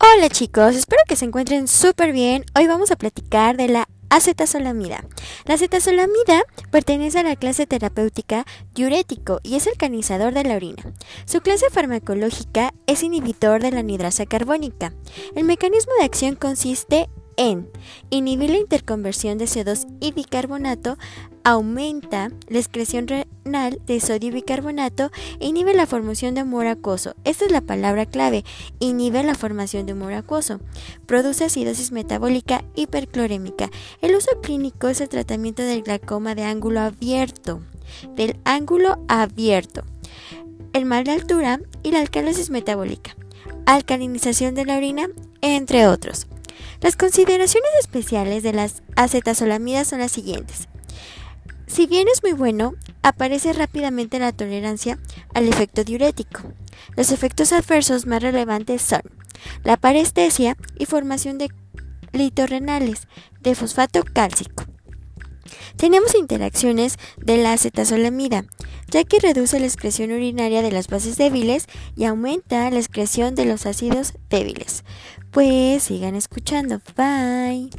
Hola chicos, espero que se encuentren súper bien. Hoy vamos a platicar de la acetazolamida. La acetazolamida pertenece a la clase terapéutica diurético y es el canizador de la orina. Su clase farmacológica es inhibidor de la anidrasa carbónica. El mecanismo de acción consiste en inhibir la interconversión de CO2 y bicarbonato, aumenta la excreción renal de sodio y bicarbonato e inhibe la formación de humor acuoso. Esta es la palabra clave, inhibe la formación de humor acuoso. Produce acidosis metabólica hiperclorémica. El uso clínico es el tratamiento del glaucoma de ángulo abierto, del ángulo abierto, el mal de altura y la alcalosis metabólica, alcalinización de la orina, entre otros. Las consideraciones especiales de las acetasolamidas son las siguientes. Si bien es muy bueno, aparece rápidamente la tolerancia al efecto diurético. Los efectos adversos más relevantes son la parestesia y formación de litorrenales de fosfato cálcico. Tenemos interacciones de la acetazolamida, ya que reduce la excreción urinaria de las bases débiles y aumenta la excreción de los ácidos débiles. Pues sigan escuchando. Bye.